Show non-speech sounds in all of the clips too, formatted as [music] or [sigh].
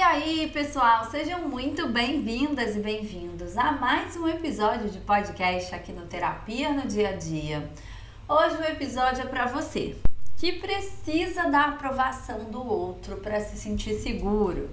E aí, pessoal, sejam muito bem-vindas e bem-vindos a mais um episódio de podcast aqui no Terapia no Dia a Dia. Hoje o episódio é para você que precisa da aprovação do outro para se sentir seguro,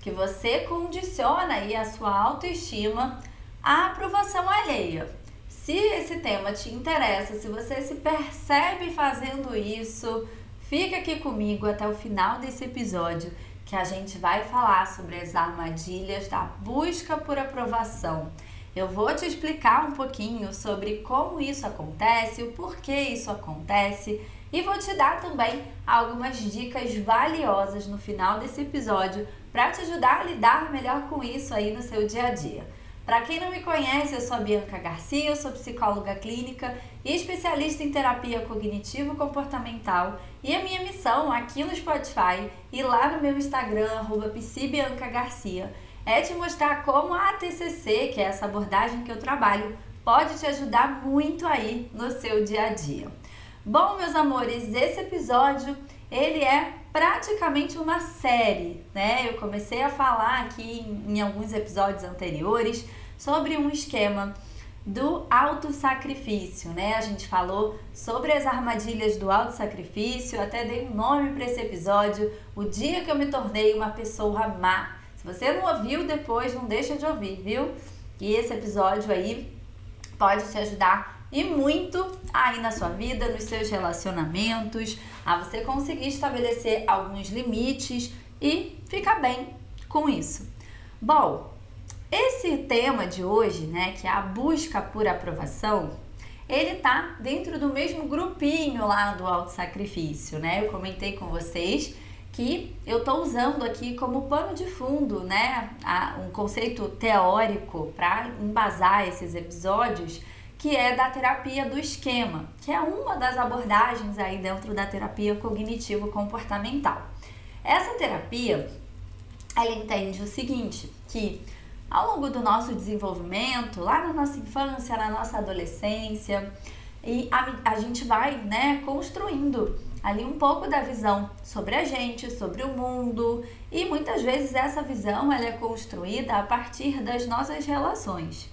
que você condiciona aí a sua autoestima à aprovação alheia. Se esse tema te interessa, se você se percebe fazendo isso, fica aqui comigo até o final desse episódio que a gente vai falar sobre as armadilhas da busca por aprovação. Eu vou te explicar um pouquinho sobre como isso acontece, o porquê isso acontece e vou te dar também algumas dicas valiosas no final desse episódio para te ajudar a lidar melhor com isso aí no seu dia a dia. Para quem não me conhece, eu sou a Bianca Garcia, eu sou psicóloga clínica e especialista em terapia cognitivo-comportamental. E a minha missão aqui no Spotify e lá no meu Instagram, arroba Garcia, é te mostrar como a TCC, que é essa abordagem que eu trabalho, pode te ajudar muito aí no seu dia a dia. Bom, meus amores, esse episódio ele é praticamente uma série, né? Eu comecei a falar aqui em, em alguns episódios anteriores sobre um esquema do autossacrifício, né? A gente falou sobre as armadilhas do autossacrifício, até dei um nome para esse episódio, o dia que eu me tornei uma pessoa má. Se você não ouviu depois, não deixa de ouvir, viu? E esse episódio aí pode te ajudar e muito aí na sua vida, nos seus relacionamentos, a você conseguir estabelecer alguns limites e ficar bem com isso. Bom, esse tema de hoje, né, que é a busca por aprovação, ele tá dentro do mesmo grupinho lá do autossacrifício, né? Eu comentei com vocês que eu tô usando aqui como pano de fundo, né, um conceito teórico para embasar esses episódios, que é da terapia do esquema, que é uma das abordagens aí dentro da terapia cognitivo comportamental. Essa terapia, ela entende o seguinte, que ao longo do nosso desenvolvimento, lá na nossa infância, na nossa adolescência, e a, a gente vai, né, construindo ali um pouco da visão sobre a gente, sobre o mundo, e muitas vezes essa visão ela é construída a partir das nossas relações.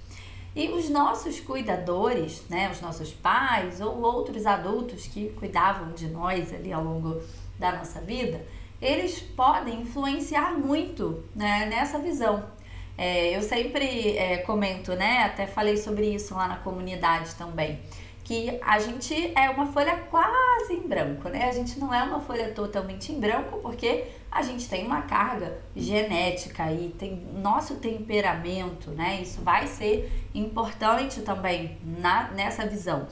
E os nossos cuidadores, né, os nossos pais ou outros adultos que cuidavam de nós ali ao longo da nossa vida, eles podem influenciar muito né, nessa visão. É, eu sempre é, comento, né? Até falei sobre isso lá na comunidade também. Que a gente é uma folha quase em branco, né? A gente não é uma folha totalmente em branco porque a gente tem uma carga genética e tem nosso temperamento, né? Isso vai ser importante também na, nessa visão.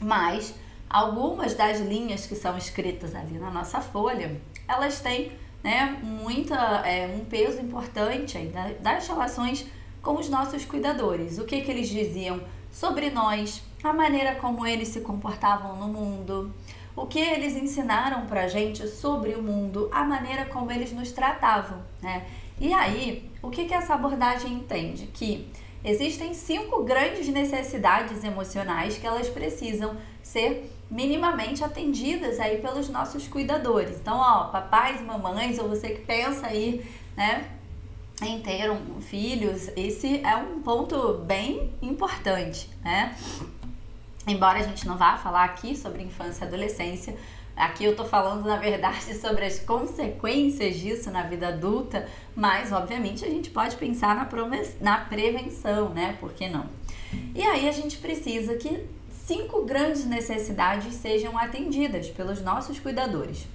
Mas algumas das linhas que são escritas ali na nossa folha, elas têm né, muita, é, um peso importante aí das relações com os nossos cuidadores. O que, que eles diziam sobre nós, a maneira como eles se comportavam no mundo, o que eles ensinaram pra gente sobre o mundo, a maneira como eles nos tratavam, né? E aí, o que, que essa abordagem entende? Que existem cinco grandes necessidades emocionais que elas precisam ser minimamente atendidas aí pelos nossos cuidadores. Então, ó, papais mamães, ou você que pensa aí, né, em ter um, filhos, esse é um ponto bem importante, né? Embora a gente não vá falar aqui sobre infância e adolescência, aqui eu tô falando, na verdade, [laughs] sobre as consequências disso na vida adulta, mas obviamente a gente pode pensar na, na prevenção, né? Por que não? E aí a gente precisa que cinco grandes necessidades sejam atendidas pelos nossos cuidadores.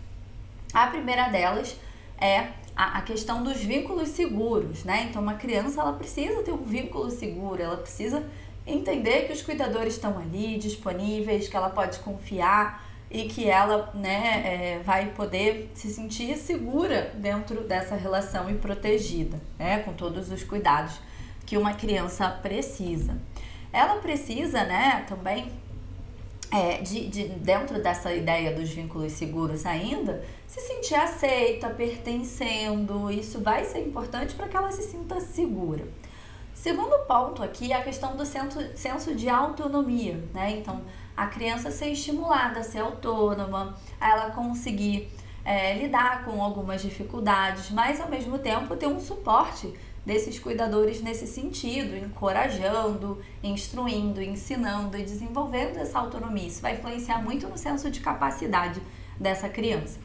A primeira delas é a, questão dos vínculos seguros, né? Então, uma criança ela precisa ter um vínculo seguro, ela precisa entender que os cuidadores estão ali disponíveis, que ela pode confiar e que ela né, é, vai poder se sentir segura dentro dessa relação e protegida, né, com todos os cuidados que uma criança precisa. Ela precisa, né, também é, de, de, dentro dessa ideia dos vínculos seguros ainda, se sentir aceita, pertencendo, isso vai ser importante para que ela se sinta segura. Segundo ponto aqui é a questão do senso, de autonomia, né? Então, a criança ser estimulada a ser autônoma, a ela conseguir é, lidar com algumas dificuldades, mas ao mesmo tempo ter um suporte desses cuidadores nesse sentido, encorajando, instruindo, ensinando e desenvolvendo essa autonomia. Isso vai influenciar muito no senso de capacidade dessa criança.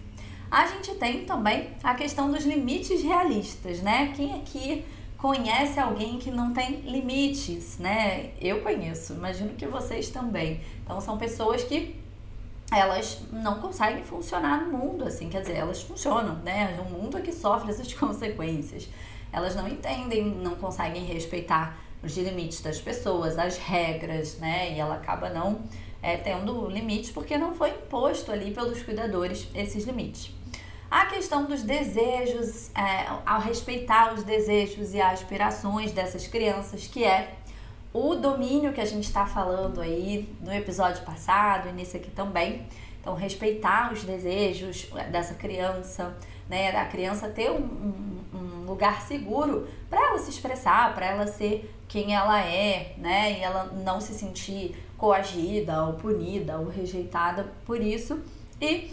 A gente tem também a questão dos limites realistas, né? Quem aqui conhece alguém que não tem limites, né? Eu conheço, imagino que vocês também. Então são pessoas que elas não conseguem funcionar no mundo, assim, quer dizer, elas funcionam, né? Um mundo que sofre essas [laughs] consequências. Elas não entendem, não conseguem respeitar os limites das pessoas, as regras, né? E ela acaba não é, tendo limites porque não foi imposto ali pelos cuidadores esses limites. A questão dos desejos, é, ao respeitar os desejos e aspirações dessas crianças, que é o domínio que a gente está falando aí no episódio passado e nesse aqui também. Então, respeitar os desejos dessa criança, né? A criança ter um, um, um lugar seguro para ela se expressar, para ela ser quem ela é, né? E ela não se sentir coagida ou punida ou rejeitada por isso. E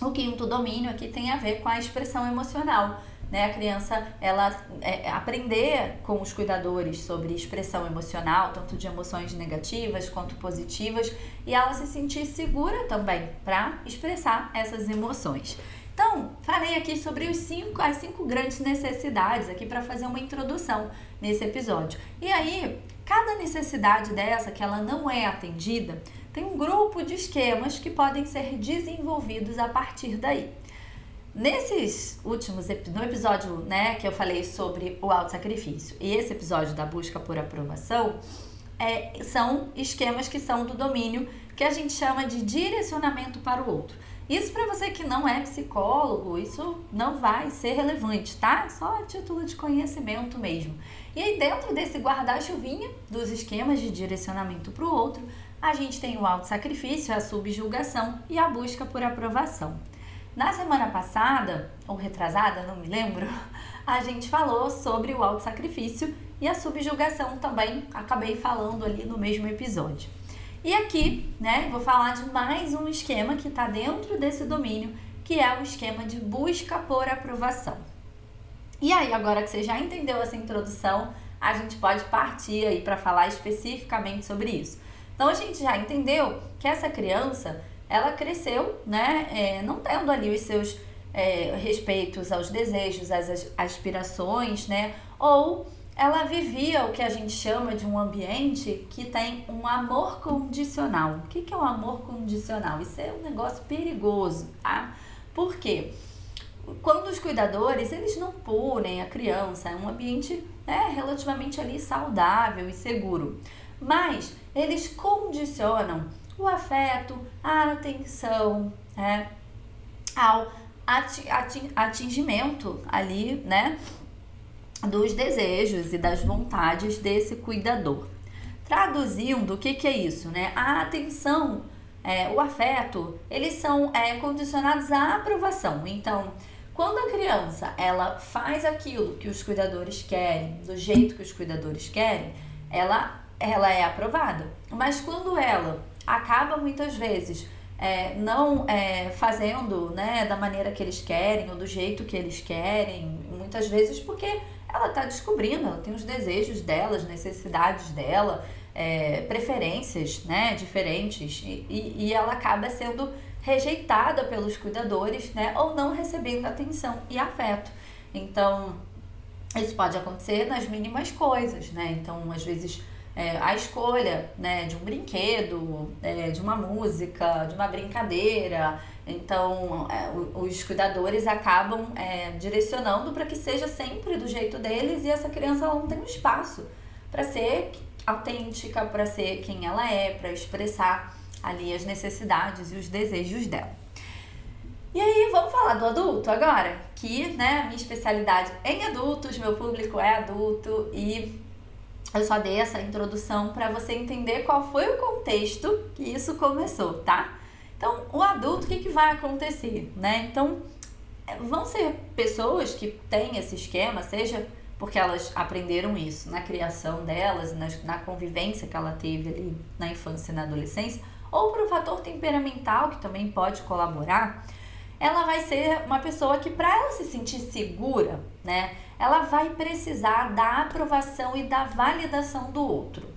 o quinto domínio aqui tem a ver com a expressão emocional né, a criança ela é, aprender com os cuidadores sobre expressão emocional, tanto de emoções negativas quanto positivas, e ela se sentir segura também para expressar essas emoções. Então, falei aqui sobre os cinco, as cinco grandes necessidades aqui para fazer uma introdução nesse episódio. E aí, cada necessidade dessa que ela não é atendida, tem um grupo de esquemas que podem ser desenvolvidos a partir daí. Nesses últimos no episódio, né, que eu falei sobre o auto sacrifício e esse episódio da busca por aprovação, é, são esquemas que são do domínio que a gente chama de direcionamento para o outro. Isso para você que não é psicólogo, isso não vai ser relevante, tá? Só título de conhecimento mesmo. E aí dentro desse guarda-chuvinha dos esquemas de direcionamento para o outro, a gente tem o auto sacrifício, a subjugação e a busca por aprovação. Na semana passada, ou retrasada, não me lembro, [laughs] a gente falou sobre o auto-sacrifício e a subjugação também, acabei falando ali no mesmo episódio. E aqui, né, vou falar de mais um esquema que está dentro desse domínio, que é o esquema de busca por aprovação. E aí, agora que você já entendeu essa introdução, a gente pode partir aí para falar especificamente sobre isso. Então, a gente já entendeu que essa criança ela cresceu, né, é, não tendo ali os seus é, respeitos aos desejos, às aspirações, né, ou ela vivia o que a gente chama de um ambiente que tem um amor condicional. O que, é o um amor condicional? Isso é um negócio perigoso, tá? Por quê? Quando os cuidadores, eles não punem a criança, é um ambiente né, relativamente ali saudável e seguro. Mas eles condicionam o afeto, a atenção, né, ao atingimento ali, né, dos desejos e das vontades desse cuidador. Traduzindo, o que, que é isso, né? A atenção, é, o afeto, eles são é, condicionados à aprovação. Então, quando a criança ela faz aquilo que os cuidadores querem, do jeito que os cuidadores querem, ela, ela é aprovada. Mas quando ela acaba muitas vezes é, não é, fazendo né, da maneira que eles querem ou do jeito que eles querem, muitas vezes porque ela está descobrindo, ela tem os desejos dela, as necessidades dela, é, preferências né, diferentes e, e ela acaba sendo rejeitada pelos cuidadores né, ou não recebendo atenção e afeto. Então, isso pode acontecer nas mínimas coisas, né? Então, às vezes é, a escolha né, de um brinquedo, é, de uma música, de uma brincadeira. Então, é, os cuidadores acabam é, direcionando para que seja sempre do jeito deles e essa criança não tem um espaço para ser autêntica, para ser quem ela é, para expressar ali as necessidades e os desejos dela. E aí, vamos falar do adulto agora? Que, né, minha especialidade em adultos, meu público é adulto e eu só dei essa introdução para você entender qual foi o contexto que isso começou, tá? Então, o adulto, o que, que vai acontecer, né? Então, é, vão ser pessoas que têm esse esquema, seja porque elas aprenderam isso na criação delas, na, na convivência que ela teve ali na infância e na adolescência, ou por um fator temperamental que também pode colaborar. ela vai ser uma pessoa que, para ela se sentir segura, né, ela vai precisar da aprovação e da validação do outro.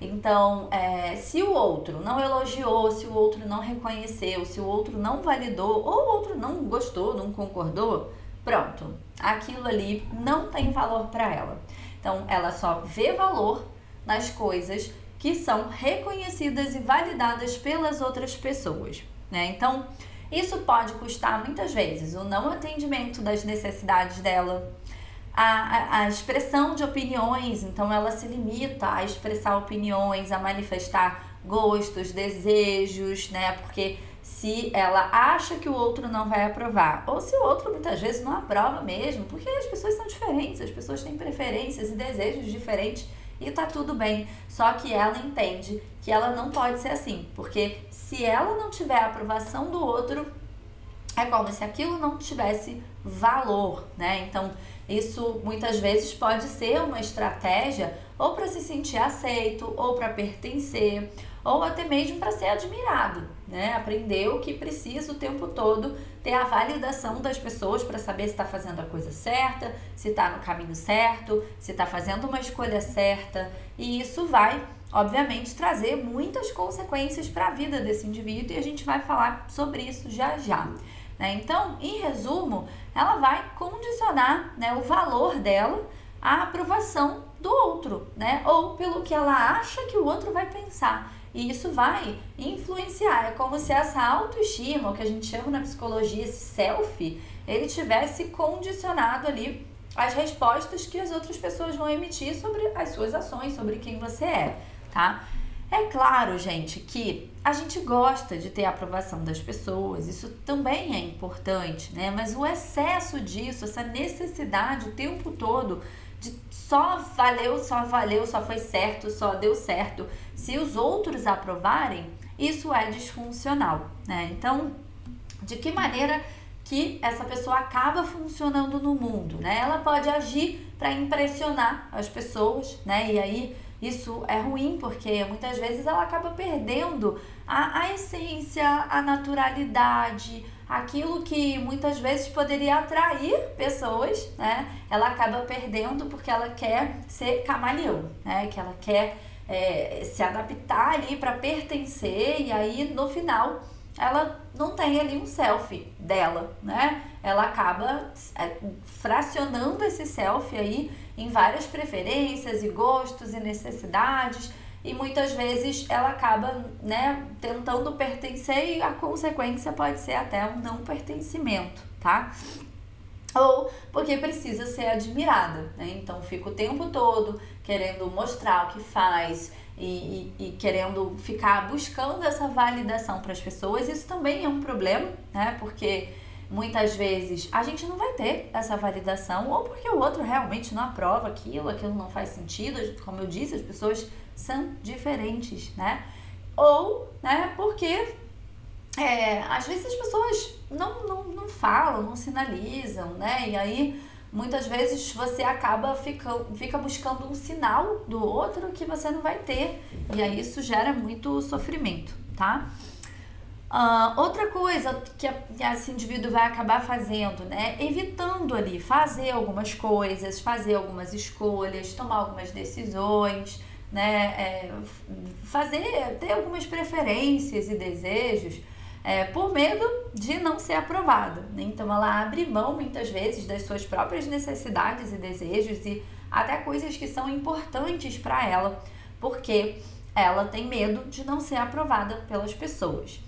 Então, é, se o outro não elogiou, se o outro não reconheceu, se o outro não validou ou o outro não gostou, não concordou, pronto, aquilo ali não tem valor para ela. Então, ela só vê valor nas coisas que são reconhecidas e validadas pelas outras pessoas. Né? Então, isso pode custar muitas vezes o não atendimento das necessidades dela, a, a, expressão de opiniões, então ela se limita a expressar opiniões, a manifestar gostos, desejos, né? Porque se ela acha que o outro não vai aprovar, ou se o outro muitas vezes não aprova mesmo, porque as pessoas são diferentes, as pessoas têm preferências e desejos diferentes e tá tudo bem. Só que ela entende que ela não pode ser assim, porque se ela não tiver a aprovação do outro, é como se aquilo não tivesse valor, né? Então, isso muitas vezes pode ser uma estratégia ou para se sentir aceito, ou para pertencer, ou até mesmo para ser admirado, né? Aprendeu que precisa o tempo todo ter a validação das pessoas para saber se está fazendo a coisa certa, se está no caminho certo, se está fazendo uma escolha certa, e isso vai, obviamente, trazer muitas consequências para a vida desse indivíduo e a gente vai falar sobre isso já já. Né? Então, em resumo, ela vai condicionar né, o valor dela à aprovação do outro, né? Ou pelo que ela acha que o outro vai pensar. E isso vai influenciar. É como se essa autoestima, o que a gente chama na psicologia, esse self, ele tivesse condicionado ali as respostas que as outras pessoas vão emitir sobre as suas ações, sobre quem você é, tá? É claro, gente, que a gente gosta de ter a aprovação das pessoas, isso também é importante, né? Mas o excesso disso, essa necessidade o tempo todo de só valeu, só valeu, só foi certo, só deu certo, se os outros aprovarem, isso é disfuncional, né? Então, de que maneira que essa pessoa acaba funcionando no mundo, né? Ela pode agir para impressionar as pessoas, né? E aí isso é ruim porque muitas vezes ela acaba perdendo a, a essência, a naturalidade, aquilo que muitas vezes poderia atrair pessoas, né? Ela acaba perdendo porque ela quer ser camaleão, né? Que ela quer é, se adaptar ali para pertencer e aí no final ela não tem ali um selfie dela, né? Ela acaba é, fracionando esse selfie aí em várias preferências e gostos e necessidades e muitas vezes ela acaba, né, tentando pertencer e a consequência pode ser até um não pertencimento, tá? Ou porque precisa ser admirada, né? Então fica o tempo todo querendo mostrar o que faz, e, e, e, querendo ficar buscando essa validação para as pessoas, isso também é um problema, né? Porque muitas vezes a gente não vai ter essa validação, ou porque o outro realmente não aprova aquilo, aquilo não faz sentido, como eu disse, as pessoas são diferentes, né? Ou, né, porque é, às vezes as pessoas não, não, não falam, não sinalizam, né? E aí muitas vezes você acaba ficando, fica buscando um sinal do outro que você não vai ter. E aí isso gera muito sofrimento, tá? Uh, outra coisa que, esse indivíduo vai acabar fazendo, né? Evitando ali fazer algumas coisas, fazer algumas escolhas, tomar algumas decisões, né? É, fazer, ter algumas preferências e desejos é, por medo de não ser aprovada. Né? Então ela abre mão muitas vezes das suas próprias necessidades e desejos e até coisas que são importantes para ela, porque ela tem medo de não ser aprovada pelas pessoas.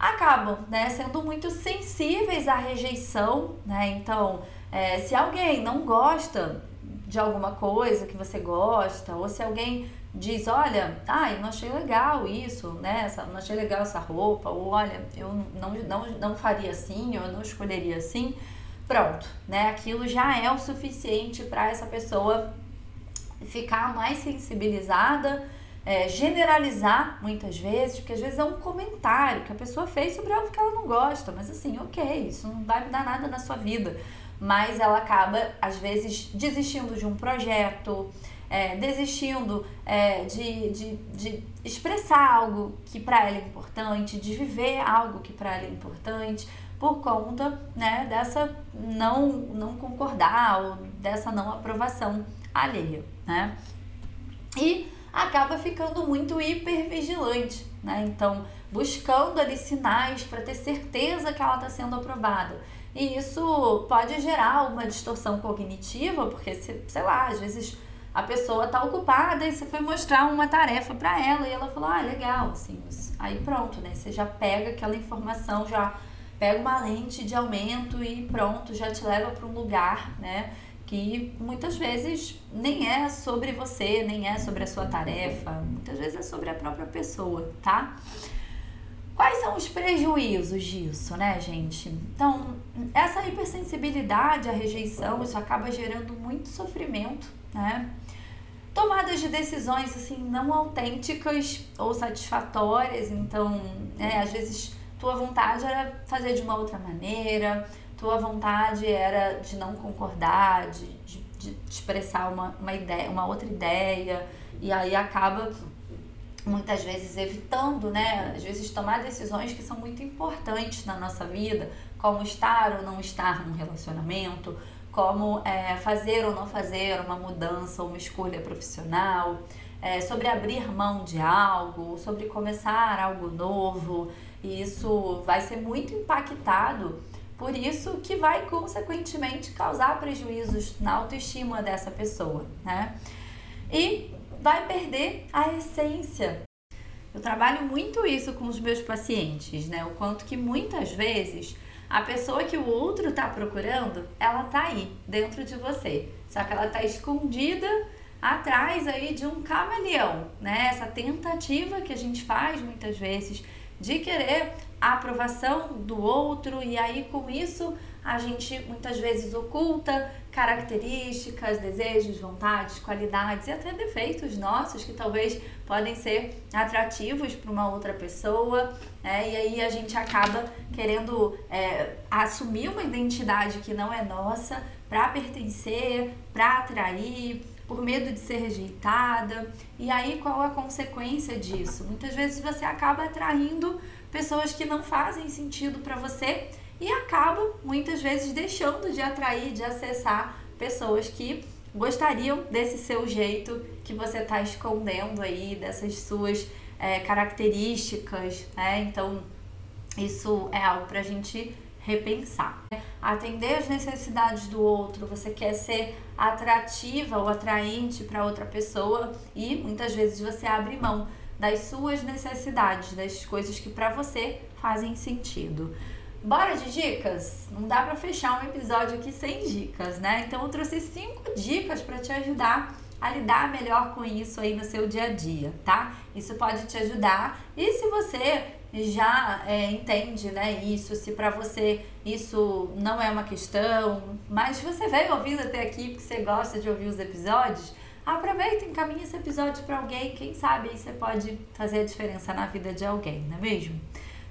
Acabam né, sendo muito sensíveis à rejeição, né? Então, é, se alguém não gosta de alguma coisa que você gosta, ou se alguém diz, olha, ah, eu não achei legal isso, né? Não achei legal essa roupa, ou olha, eu não, não, não faria assim, ou eu não escolheria assim. Pronto, né? Aquilo já é o suficiente para essa pessoa ficar mais sensibilizada, é, generalizar muitas vezes, porque às vezes é um comentário que a pessoa fez sobre algo que ela não gosta, mas assim, ok, isso não vai mudar nada na sua vida. Mas ela acaba, às vezes, desistindo de um projeto, é, desistindo é, de, de, de expressar algo que para ela é importante, de viver algo que para ela é importante, por conta né, dessa não, não concordar ou dessa não aprovação alheia, né? E acaba ficando muito hipervigilante, né? Então, buscando ali sinais para ter certeza que ela está sendo aprovada. E isso pode gerar uma distorção cognitiva, porque, sei lá, às vezes a pessoa está ocupada e você foi mostrar uma tarefa para ela e ela falou, ah, legal, assim, aí pronto, né? Você já pega aquela informação, já pega uma lente de aumento e pronto, já te leva para um lugar, né? Que muitas vezes nem é sobre você, nem é sobre a sua tarefa, muitas vezes é sobre a própria pessoa, tá? Quais são os prejuízos disso, né, gente? Então, essa hipersensibilidade à rejeição, isso acaba gerando muito sofrimento, né? Tomadas de decisões, assim, não autênticas ou satisfatórias, então, né, às vezes tua vontade era fazer de uma outra maneira, tua vontade era de não concordar, de, de, de expressar uma, uma ideia, uma outra ideia, e aí acaba muitas vezes evitando, né? Às vezes tomar decisões que são muito importantes na nossa vida, como estar ou não estar num relacionamento, como é, fazer ou não fazer uma mudança ou uma escolha profissional, é, sobre abrir mão de algo, sobre começar algo novo, e isso vai ser muito impactado, por isso que vai consequentemente causar prejuízos na autoestima dessa pessoa, né? E vai perder a essência. Eu trabalho muito isso com os meus pacientes, né? O quanto que muitas vezes a pessoa que o outro está procurando, ela tá aí, dentro de você. Só que ela tá escondida atrás aí de um camaleão, né? Essa tentativa que a gente faz muitas vezes de querer a aprovação do outro e aí com isso a gente muitas vezes oculta características, desejos, vontades, qualidades e até defeitos nossos que talvez podem ser atrativos para uma outra pessoa, né? E aí a gente acaba querendo é, assumir uma identidade que não é nossa para pertencer, para atrair, por medo de ser rejeitada. E aí qual a consequência disso? Muitas vezes você acaba atraindo pessoas que não fazem sentido para você e acaba muitas vezes deixando de atrair, de acessar pessoas que gostariam desse seu jeito que você está escondendo aí, dessas suas é, características, né? Então, isso é algo para a gente repensar. Atender as necessidades do outro, você quer ser atrativa ou atraente para outra pessoa e muitas vezes você abre mão das suas necessidades, das coisas que para você fazem sentido. Bora de dicas? Não dá para fechar um episódio aqui sem dicas, né? Então eu trouxe cinco dicas para te ajudar a lidar melhor com isso aí no seu dia a dia, tá? Isso pode te ajudar. E se você já é, entende, né, isso, se para você isso não é uma questão, mas você veio ouvindo até aqui porque você gosta de ouvir os episódios, aproveita encaminha esse episódio para alguém, quem sabe aí você pode fazer a diferença na vida de alguém, não é mesmo?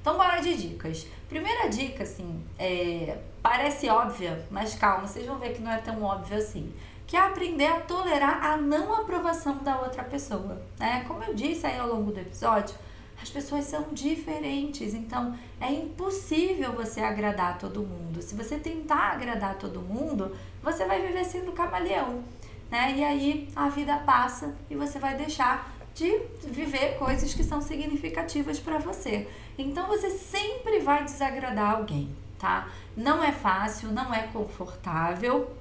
Então, bora de dicas. Primeira dica, assim, é, parece óbvia, mas calma, vocês vão ver que não é tão óbvio assim. Que é aprender a tolerar a não aprovação da outra pessoa. Né? Como eu disse aí ao longo do episódio, as pessoas são diferentes, então é impossível você agradar todo mundo. Se você tentar agradar todo mundo, você vai viver sendo camaleão, né? E aí a vida passa e você vai deixar de viver coisas que são significativas para você. Então você sempre vai desagradar alguém, tá? Não é fácil, não é confortável.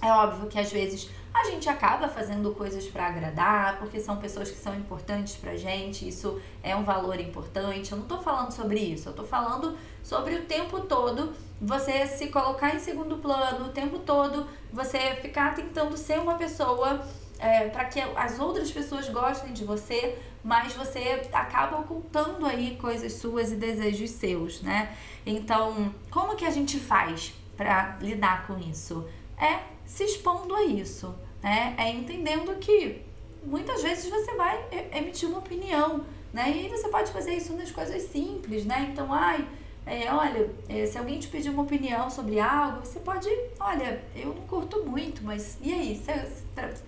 É óbvio que às vezes a gente acaba fazendo coisas para agradar, porque são pessoas que são importantes pra gente, isso é um valor importante. Eu não tô falando sobre isso, eu tô falando sobre o tempo todo você se colocar em segundo plano, o tempo todo você ficar tentando ser uma pessoa é, para que as outras pessoas gostem de você, mas você acaba ocultando aí coisas suas e desejos seus, né? Então, como que a gente faz para lidar com isso? É se expondo a isso, né? É entendendo que muitas vezes você vai emitir uma opinião, né? E você pode fazer isso nas coisas simples, né? Então, ai, é, olha, é, se alguém te pedir uma opinião sobre algo, você pode, olha, eu não curto muito, mas e aí, você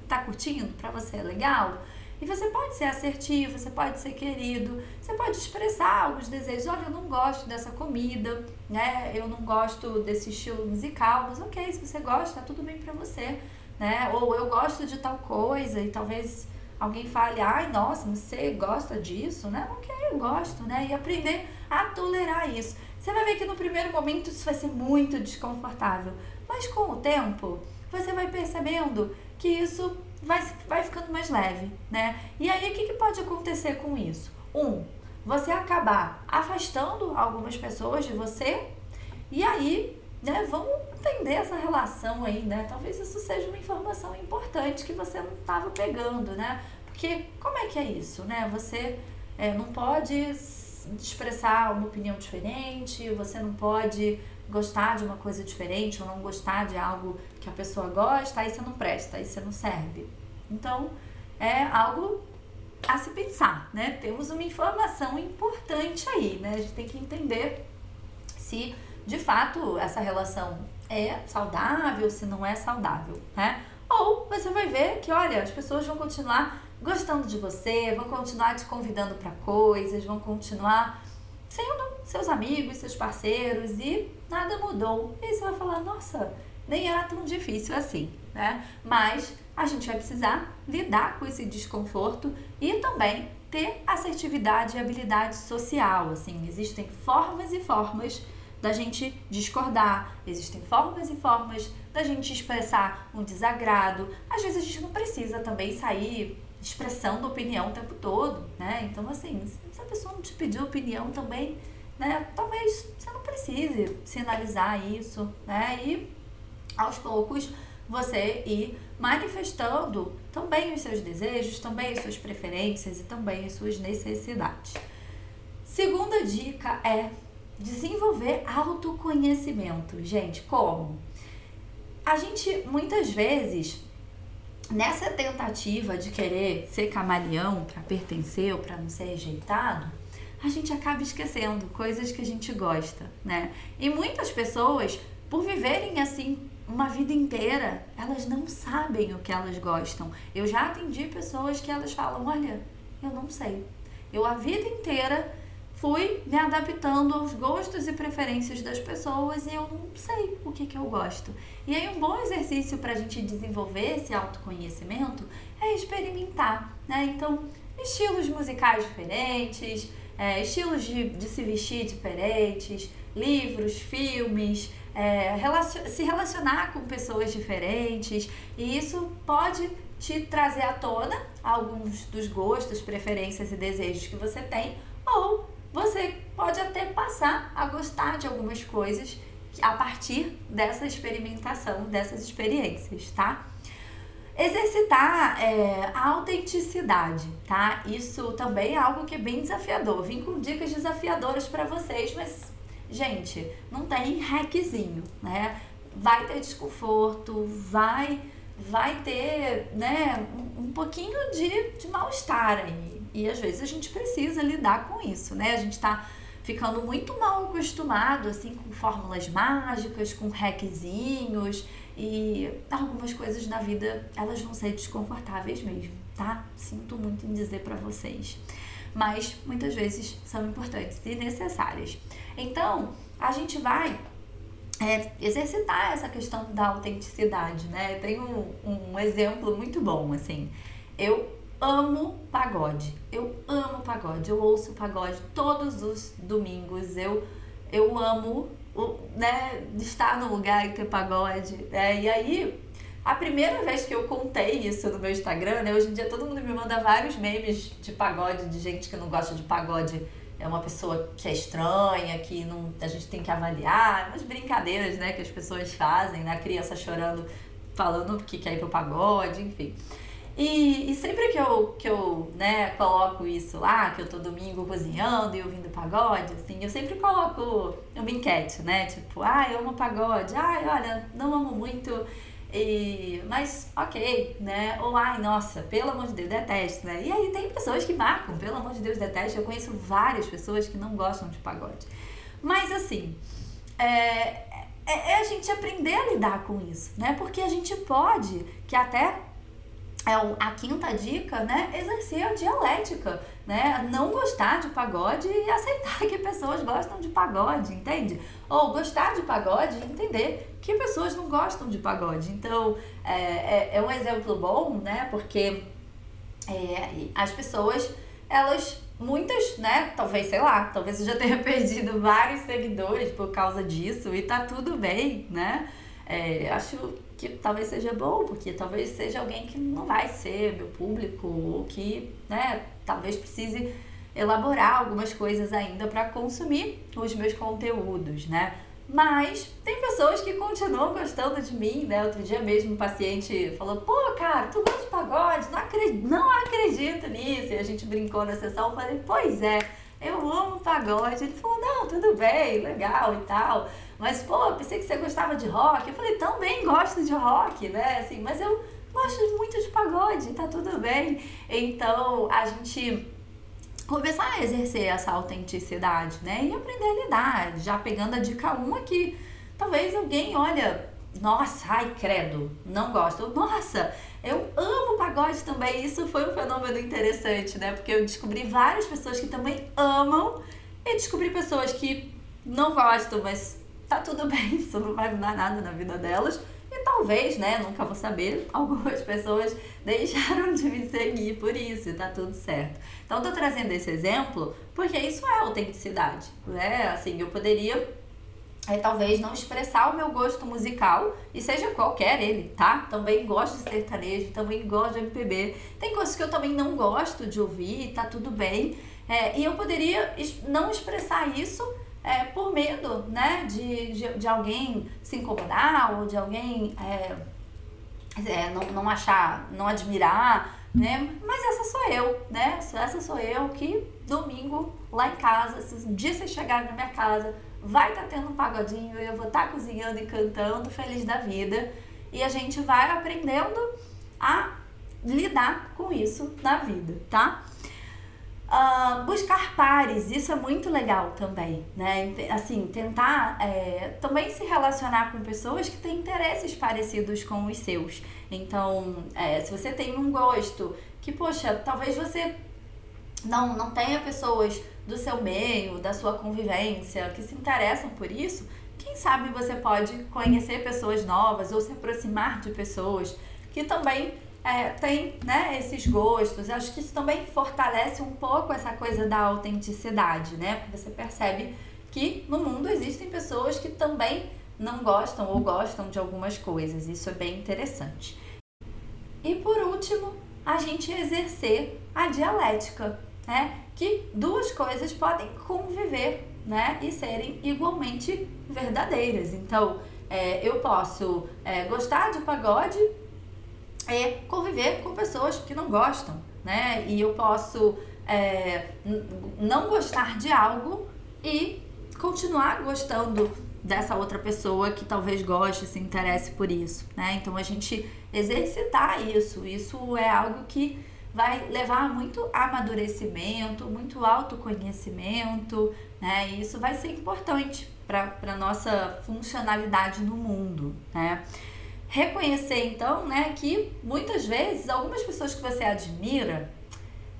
tá, curtindo? Pra você é legal? E você pode ser assertivo, você pode ser querido, você pode expressar alguns desejos. Olha, eu não gosto dessa comida, né? Eu não gosto desse estilo musical, mas ok, se você gosta, tá tudo bem para você, né? Ou eu gosto de tal coisa e talvez alguém fale, ai, nossa, você gosta disso, né? Ok, eu gosto, né? E aprender a tolerar isso. Você vai ver que no primeiro momento isso vai ser muito desconfortável, mas com o tempo você vai percebendo que isso vai, vai ficando mais leve, né? E aí o que, que pode acontecer com isso? Um, você acabar afastando algumas pessoas de você e aí, né, vamos entender essa relação aí, né? Talvez isso seja uma informação importante que você não estava pegando, né? Porque como é que é isso, né? Você é, não pode expressar uma opinião diferente, você não pode gostar de uma coisa diferente ou não gostar de algo que a pessoa gosta, aí você não presta, aí você não serve. Então, é algo a se pensar, né? Temos uma informação importante aí, né? A gente tem que entender se de fato essa relação é saudável, se não é saudável, né? Ou você vai ver que, olha, as pessoas vão continuar gostando de você, vão continuar te convidando para coisas, vão continuar sendo seus amigos, seus parceiros e nada mudou. E você vai falar, nossa, nem era tão difícil assim, né? Mas a gente vai precisar lidar com esse desconforto e também ter assertividade e habilidade social, assim, existem formas e formas da gente discordar, existem formas e formas da gente expressar um desagrado. Às vezes a gente não precisa também sair expressando opinião o tempo todo, né? Então, assim, se a pessoa não te pedir opinião também, né? Talvez você não precise sinalizar isso, né? E aos poucos você ir manifestando também os seus desejos, também as suas preferências e também as suas necessidades. Segunda dica é desenvolver autoconhecimento. Gente, como? A gente muitas vezes nessa tentativa de querer ser camaleão para pertencer ou para não ser rejeitado, a gente acaba esquecendo coisas que a gente gosta, né? E muitas pessoas, por viverem assim uma vida inteira, elas não sabem o que elas gostam. Eu já atendi pessoas que elas falam: "Olha, eu não sei. Eu a vida inteira fui me adaptando aos gostos e preferências das pessoas e eu não sei o que, que eu gosto. E aí, um bom exercício para a gente desenvolver esse autoconhecimento é experimentar, né? Então, estilos musicais diferentes, é, estilos de, de se vestir diferentes, livros, filmes, é, relacion se relacionar com pessoas diferentes, e isso pode te trazer à tona alguns dos gostos, preferências e desejos que você tem, você pode até passar a gostar de algumas coisas a partir dessa experimentação, dessas experiências, tá? Exercitar é, a autenticidade, tá? Isso também é algo que é bem desafiador. Vim com dicas desafiadoras para vocês, mas, gente, não tem hackzinho, né? Vai ter desconforto, vai, vai ter, né, um, um pouquinho de, de mal-estar aí, e às vezes a gente precisa lidar com isso, né? A gente está ficando muito mal acostumado, assim, com fórmulas mágicas, com hackzinhos e algumas coisas na vida, elas vão ser desconfortáveis mesmo, tá? Sinto muito em dizer para vocês. Mas muitas vezes são importantes e necessárias. Então, a gente vai é, exercitar essa questão da autenticidade, né? Tem um, um exemplo muito bom, assim. Eu amo pagode. Eu amo pagode. Eu ouço pagode todos os domingos. Eu, eu amo né, estar no lugar e ter pagode. Né? E aí, a primeira vez que eu contei isso no meu Instagram, né? Hoje em dia todo mundo me manda vários memes de pagode, de gente que não gosta de pagode. É uma pessoa que é estranha, que não, a gente tem que avaliar, umas brincadeiras, né, que as pessoas fazem, né? A criança chorando, falando que quer ir pro pagode, enfim. E, e, sempre que eu, que eu né, coloco isso lá, que eu tô domingo cozinhando e ouvindo pagode, assim, eu sempre coloco uma enquete, né? Tipo, ah, eu amo pagode, ai, olha, não amo muito, e, mas ok, né? Ou ai, nossa, pelo amor de Deus, detesto, né? E aí tem pessoas que marcam, pelo amor de Deus, detesto. Eu conheço várias pessoas que não gostam de pagode. Mas assim, é, é, é a gente aprender a lidar com isso, né? Porque a gente pode, que até é a quinta dica, né? Exercer a dialética, né? Não gostar de pagode e aceitar que pessoas gostam de pagode, entende? Ou gostar de pagode e entender que pessoas não gostam de pagode. Então, é, é, é um exemplo bom, né? Porque é, as pessoas, elas, muitas, né? Talvez, sei lá, talvez eu já tenha [laughs] perdido vários seguidores por causa disso e tá tudo bem, né? É, acho que talvez seja bom, porque talvez seja alguém que não vai ser meu público, ou que, né, talvez precise elaborar algumas coisas ainda para consumir os meus conteúdos, né? Mas tem pessoas que continuam gostando de mim, né? Outro dia mesmo um paciente falou: pô, cara, tu gosta de pagode? Não acredito, não acredito nisso. E a gente brincou na sessão. Eu falei: pois é, eu amo pagode. Ele falou: não, tudo bem, legal e tal. Mas, pô, pensei que você gostava de rock. Eu falei: também gosto de rock, né? Assim, mas eu gosto muito de pagode, tá tudo bem. Então a gente começar a exercer essa autenticidade, né? E aprender a lidar. Já pegando a dica 1 aqui. Talvez alguém olha, nossa, ai credo, não gosto. Nossa, eu amo pagode também. Isso foi um fenômeno interessante, né? Porque eu descobri várias pessoas que também amam e descobri pessoas que não gostam, mas tá tudo [laughs] bem, isso não vai mudar nada na vida delas. E talvez, né, nunca vou saber, [laughs] algumas pessoas deixaram de me seguir por isso e tá tudo certo. Então, tô trazendo esse exemplo porque isso é autenticidade, né? Assim, eu poderia é, talvez não expressar o meu gosto musical, e seja qualquer ele, tá? Também gosto de sertanejo, também gosto de MPB. Tem coisas que eu também não gosto de ouvir, tá tudo bem. É, e eu poderia não expressar isso é, por medo, né, de, de, de, alguém se incomodar ou de alguém é, é, não, não achar, não admirar, né? Mas essa sou eu, né? Essa sou eu que domingo lá em casa, se um dia você chegar na minha casa, vai estar tá tendo um pagodinho, eu vou estar tá cozinhando e cantando, feliz da vida. E a gente vai aprendendo a lidar com isso na vida, tá? Uh, buscar pares, isso é muito legal também, né? Assim, tentar é, também se relacionar com pessoas que têm interesses parecidos com os seus. Então, é, se você tem um gosto que, poxa, talvez você não, não tenha pessoas do seu meio, da sua convivência, que se interessam por isso, quem sabe você pode conhecer pessoas novas ou se aproximar de pessoas que também é, tem né, esses gostos. Acho que isso também fortalece um pouco essa coisa da autenticidade, né? Porque você percebe que no mundo existem pessoas que também não gostam ou gostam de algumas coisas. Isso é bem interessante. E por último, a gente exercer a dialética, né? Que duas coisas podem conviver, né? E serem igualmente verdadeiras. Então, é, eu posso é, gostar de pagode é conviver com pessoas que não gostam, né? E eu posso é, não gostar de algo e continuar gostando dessa outra pessoa que talvez goste, se interesse por isso, né? Então a gente exercitar isso, isso é algo que vai levar muito amadurecimento, muito autoconhecimento, né? E isso vai ser importante para nossa funcionalidade no mundo, né? Reconhecer então, né, que muitas vezes algumas pessoas que você admira,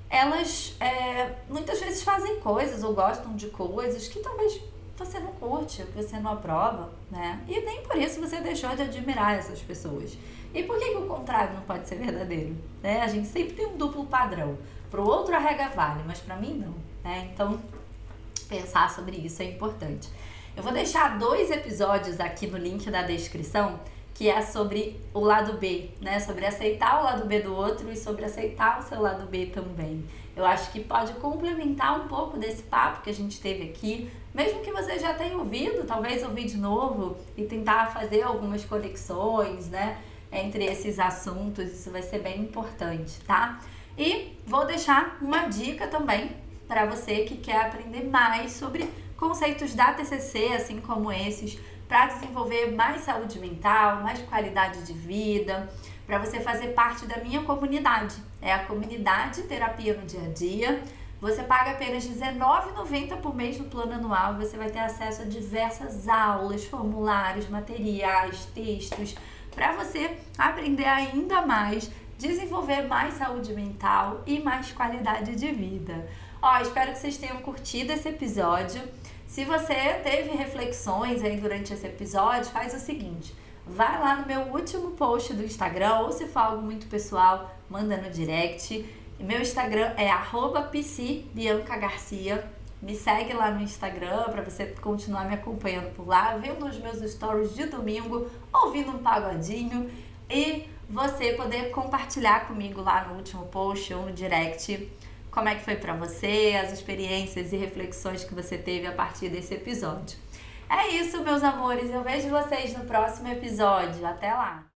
elas é, muitas vezes fazem coisas ou gostam de coisas que talvez você não curte, que você não aprova, né? E nem por isso você deixou de admirar essas pessoas. E por que, que o contrário não pode ser verdadeiro? Né? A gente sempre tem um duplo padrão. Para o outro a regra vale, mas para mim não. Né? Então, pensar sobre isso é importante. Eu vou deixar dois episódios aqui no link da descrição que é sobre o lado B, né? Sobre aceitar o lado B do outro e sobre aceitar o seu lado B também. Eu acho que pode complementar um pouco desse papo que a gente teve aqui, mesmo que você já tenha ouvido, talvez ouvir de novo e tentar fazer algumas conexões, né? Entre esses assuntos, isso vai ser bem importante, tá? E vou deixar uma dica também para você que quer aprender mais sobre conceitos da TCC, assim como esses para desenvolver mais saúde mental, mais qualidade de vida, para você fazer parte da minha comunidade. É a comunidade Terapia no Dia a Dia. Você paga apenas R$19,90 por mês no plano anual. Você vai ter acesso a diversas aulas, formulários, materiais, textos, para você aprender ainda mais desenvolver mais saúde mental e mais qualidade de vida. Ó, espero que vocês tenham curtido esse episódio. Se você teve reflexões aí durante esse episódio, faz o seguinte: vai lá no meu último post do Instagram, ou se for algo muito pessoal, manda no direct. Meu Instagram é @pcbiancagarcia. Me segue lá no Instagram para você continuar me acompanhando por lá, vendo os meus stories de domingo, ouvindo um pagodinho e você poder compartilhar comigo lá no último post ou no direct como é que foi para você, as experiências e reflexões que você teve a partir desse episódio. É isso, meus amores. Eu vejo vocês no próximo episódio. Até lá!